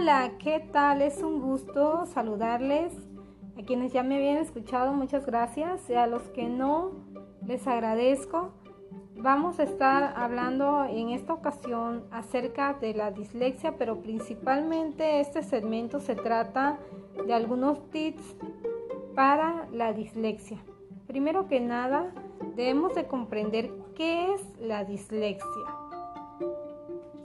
Hola, ¿qué tal? Es un gusto saludarles. A quienes ya me habían escuchado, muchas gracias. Y a los que no, les agradezco. Vamos a estar hablando en esta ocasión acerca de la dislexia, pero principalmente este segmento se trata de algunos tips para la dislexia. Primero que nada, debemos de comprender qué es la dislexia.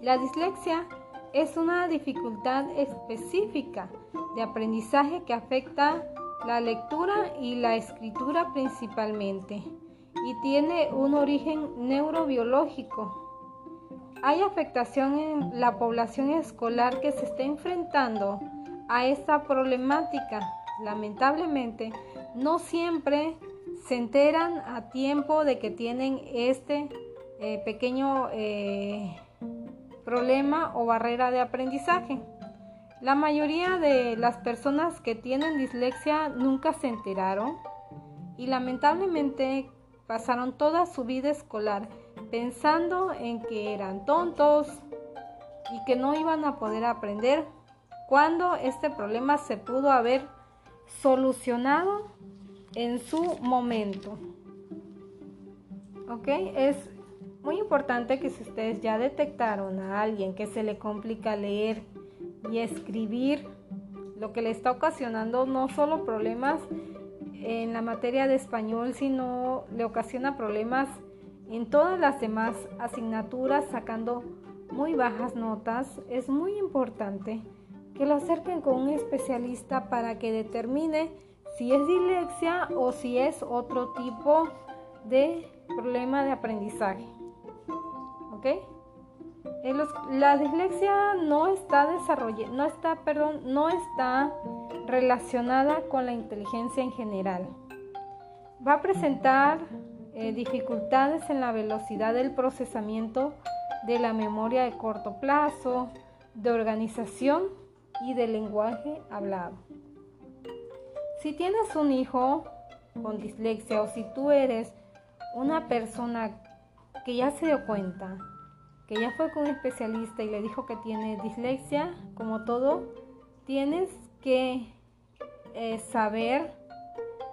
La dislexia es una dificultad específica de aprendizaje que afecta la lectura y la escritura principalmente y tiene un origen neurobiológico. Hay afectación en la población escolar que se está enfrentando a esta problemática. Lamentablemente, no siempre se enteran a tiempo de que tienen este eh, pequeño eh, problema o barrera de aprendizaje. La mayoría de las personas que tienen dislexia nunca se enteraron y lamentablemente pasaron toda su vida escolar pensando en que eran tontos y que no iban a poder aprender cuando este problema se pudo haber solucionado en su momento. ¿Ok? Es muy importante que si ustedes ya detectaron a alguien que se le complica leer y escribir, lo que le está ocasionando no solo problemas en la materia de español, sino le ocasiona problemas en todas las demás asignaturas, sacando muy bajas notas, es muy importante que lo acerquen con un especialista para que determine si es dislexia o si es otro tipo de problema de aprendizaje. La dislexia no está desarrollada, no está, perdón, no está relacionada con la inteligencia en general. Va a presentar eh, dificultades en la velocidad del procesamiento de la memoria de corto plazo, de organización y de lenguaje hablado. Si tienes un hijo con dislexia o si tú eres una persona que ya se dio cuenta, que ya fue con un especialista y le dijo que tiene dislexia, como todo, tienes que eh, saber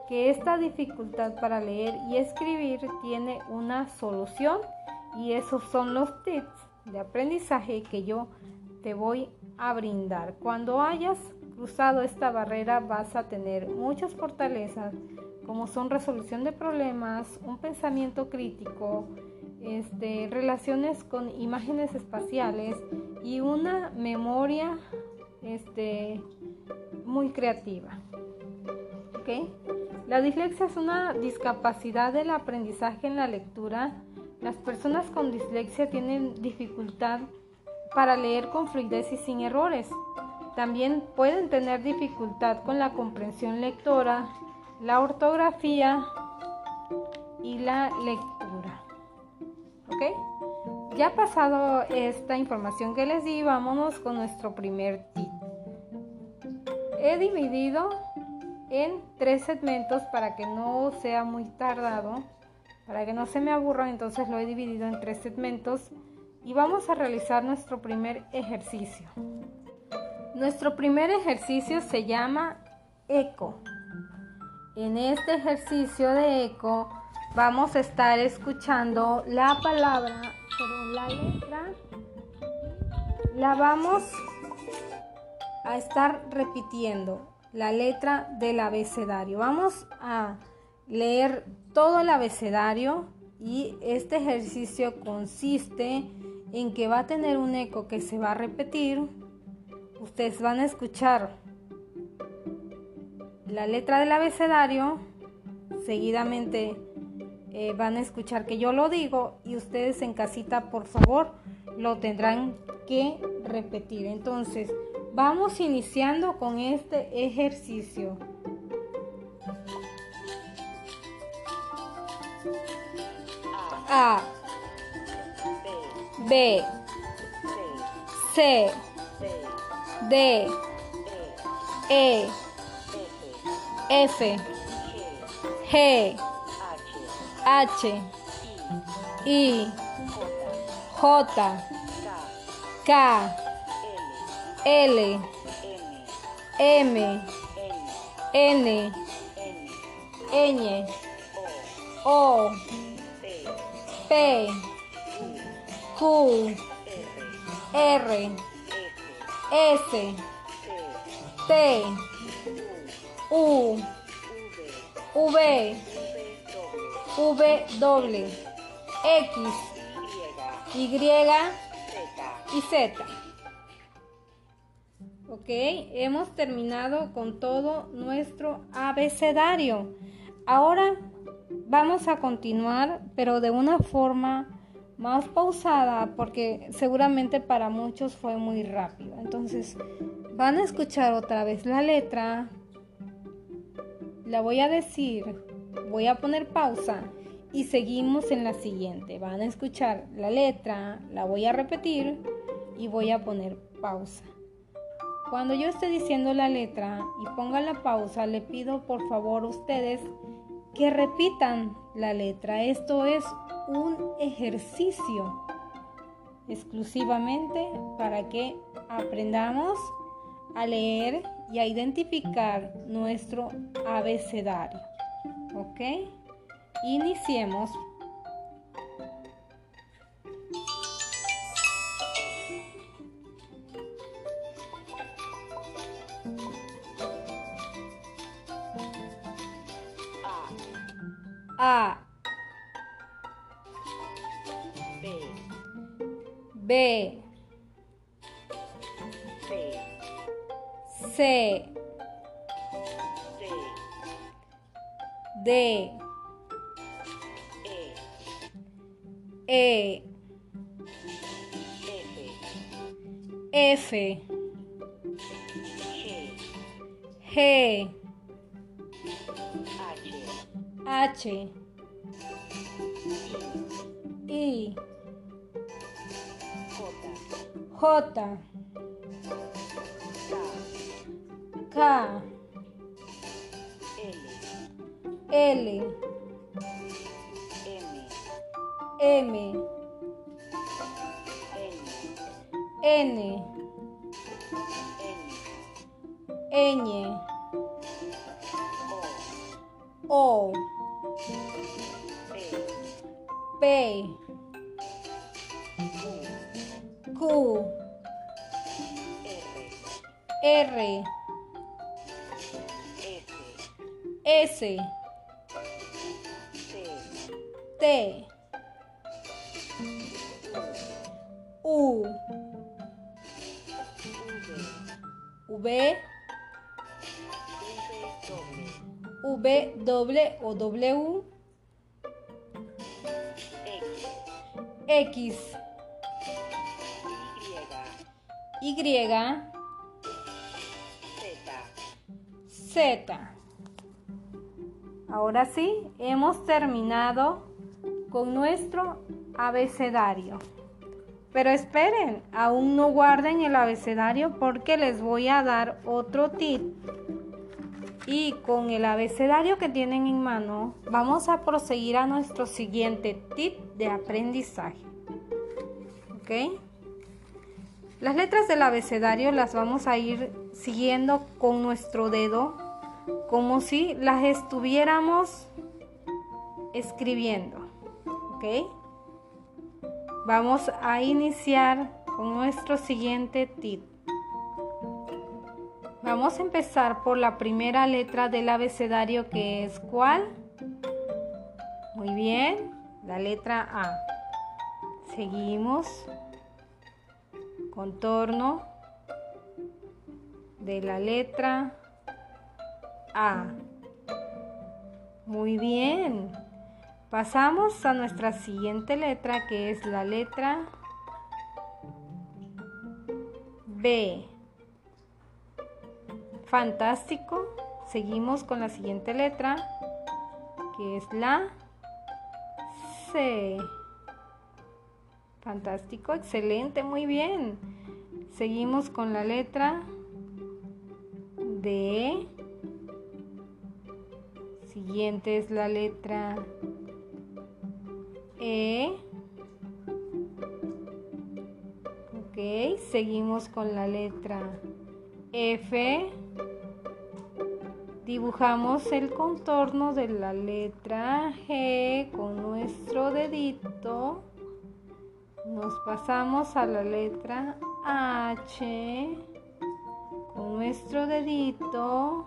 que esta dificultad para leer y escribir tiene una solución y esos son los tips de aprendizaje que yo te voy a brindar. Cuando hayas cruzado esta barrera vas a tener muchas fortalezas como son resolución de problemas, un pensamiento crítico, este, relaciones con imágenes espaciales y una memoria este, muy creativa. La dislexia es una discapacidad del aprendizaje en la lectura. Las personas con dislexia tienen dificultad para leer con fluidez y sin errores. También pueden tener dificultad con la comprensión lectora, la ortografía y la lectura. ¿Ok? Ya pasado esta información que les di, vámonos con nuestro primer tip. He dividido en tres segmentos para que no sea muy tardado, para que no se me aburra, entonces lo he dividido en tres segmentos y vamos a realizar nuestro primer ejercicio. Nuestro primer ejercicio se llama eco. En este ejercicio de eco vamos a estar escuchando la palabra, pero la letra, la vamos a estar repitiendo, la letra del abecedario. Vamos a leer todo el abecedario y este ejercicio consiste en que va a tener un eco que se va a repetir. Ustedes van a escuchar la letra del abecedario, seguidamente eh, van a escuchar que yo lo digo y ustedes en casita por favor lo tendrán que repetir. Entonces, vamos iniciando con este ejercicio. A B C D E F G H I J K L, M, N, Ñ, O, P, Q, R, S, T, U, V, W, X, Y y Z. Ok, hemos terminado con todo nuestro abecedario. Ahora vamos a continuar, pero de una forma más pausada, porque seguramente para muchos fue muy rápido. Entonces, van a escuchar otra vez la letra. La voy a decir, voy a poner pausa y seguimos en la siguiente. Van a escuchar la letra, la voy a repetir y voy a poner pausa. Cuando yo esté diciendo la letra y ponga la pausa, le pido por favor a ustedes que repitan la letra. Esto es un ejercicio exclusivamente para que aprendamos a leer y a identificar nuestro abecedario. ¿Ok? Iniciemos. A. B. B. C D E F G H I J K L. M. N. Ñ O. P. Q. R. S T. U. V. V W o W. X. Y. Z. Ahora sí, hemos terminado con nuestro abecedario. Pero esperen, aún no guarden el abecedario porque les voy a dar otro tip. Y con el abecedario que tienen en mano, vamos a proseguir a nuestro siguiente tip de aprendizaje. ¿Ok? Las letras del abecedario las vamos a ir siguiendo con nuestro dedo, como si las estuviéramos escribiendo. ¿Ok? Vamos a iniciar con nuestro siguiente tip. Vamos a empezar por la primera letra del abecedario que es ¿cuál? Muy bien, la letra A. Seguimos. Contorno de la letra A. Muy bien. Pasamos a nuestra siguiente letra que es la letra B. Fantástico. Seguimos con la siguiente letra que es la C. Fantástico, excelente, muy bien. Seguimos con la letra D. Siguiente es la letra E. Ok. Seguimos con la letra F. Dibujamos el contorno de la letra G con nuestro dedito. Nos pasamos a la letra H con nuestro dedito.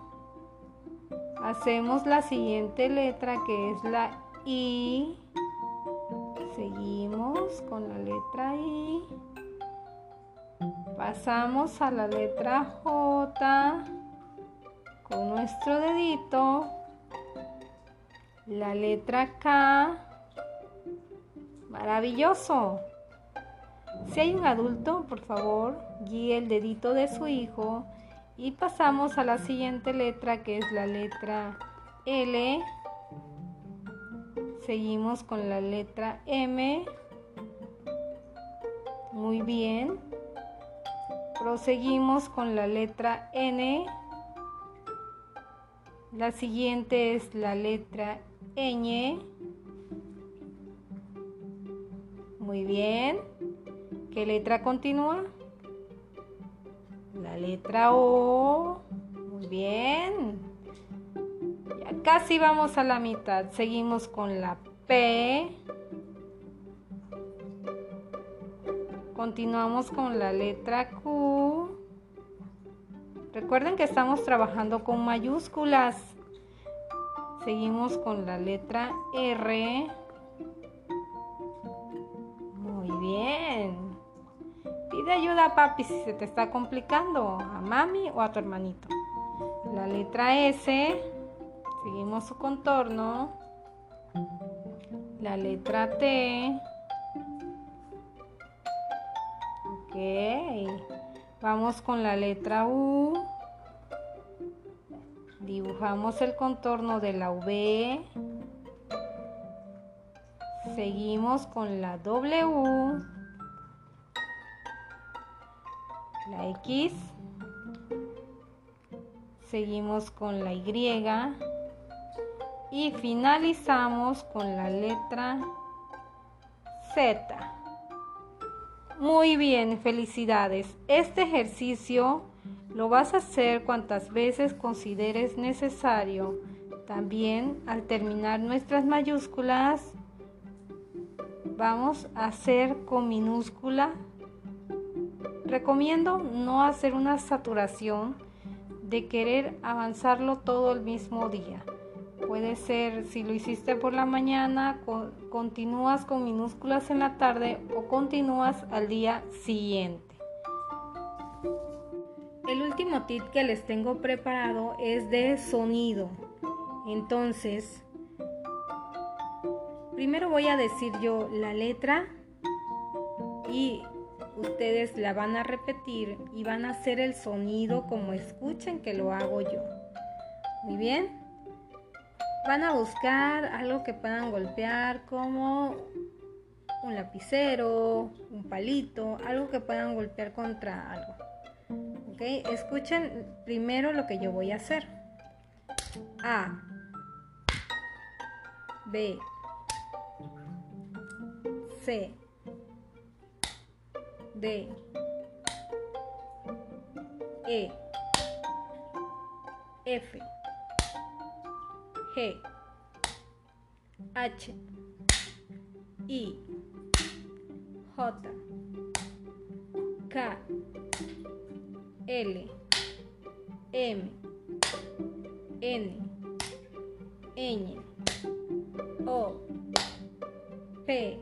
Hacemos la siguiente letra que es la I. Seguimos con la letra I. Pasamos a la letra J con nuestro dedito. La letra K. Maravilloso. Si hay un adulto, por favor, guíe el dedito de su hijo y pasamos a la siguiente letra que es la letra L. Seguimos con la letra M. Muy bien. Proseguimos con la letra N. La siguiente es la letra ñ. Muy bien. ¿Qué letra continúa? La letra O. Muy bien. Casi vamos a la mitad. Seguimos con la P. Continuamos con la letra Q. Recuerden que estamos trabajando con mayúsculas. Seguimos con la letra R. Muy bien. Pide ayuda a papi si se te está complicando, a mami o a tu hermanito. La letra S. Seguimos su contorno. La letra T. Ok. Vamos con la letra U. Dibujamos el contorno de la V. Seguimos con la W. La X. Seguimos con la Y. Y finalizamos con la letra Z. Muy bien, felicidades. Este ejercicio lo vas a hacer cuantas veces consideres necesario. También al terminar nuestras mayúsculas, vamos a hacer con minúscula. Recomiendo no hacer una saturación de querer avanzarlo todo el mismo día. Puede ser, si lo hiciste por la mañana, continúas con minúsculas en la tarde o continúas al día siguiente. El último tip que les tengo preparado es de sonido. Entonces, primero voy a decir yo la letra y ustedes la van a repetir y van a hacer el sonido como escuchen que lo hago yo. Muy bien. Van a buscar algo que puedan golpear como un lapicero, un palito, algo que puedan golpear contra algo. ¿Ok? Escuchen primero lo que yo voy a hacer. A. B. C. D. E. F. G H I J K L M N Ñ O P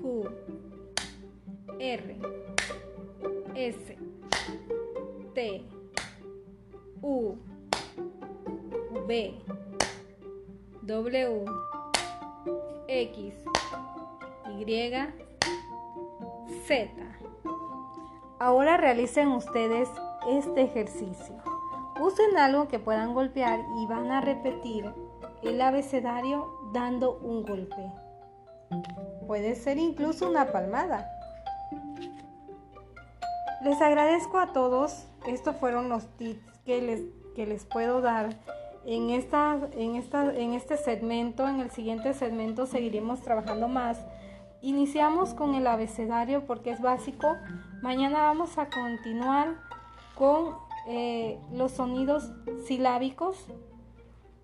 Q R S T U B W X Y Z. Ahora realicen ustedes este ejercicio. Usen algo que puedan golpear y van a repetir el abecedario dando un golpe. Puede ser incluso una palmada. Les agradezco a todos. Estos fueron los tips que les, que les puedo dar en, esta, en, esta, en este segmento, en el siguiente segmento seguiremos trabajando más iniciamos con el abecedario porque es básico. Mañana vamos a continuar con eh, los sonidos silábicos.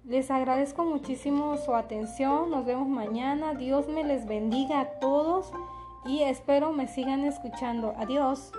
Les agradezco muchísimo su atención. Nos vemos mañana. Dios me les bendiga a todos y espero me sigan escuchando. Adiós.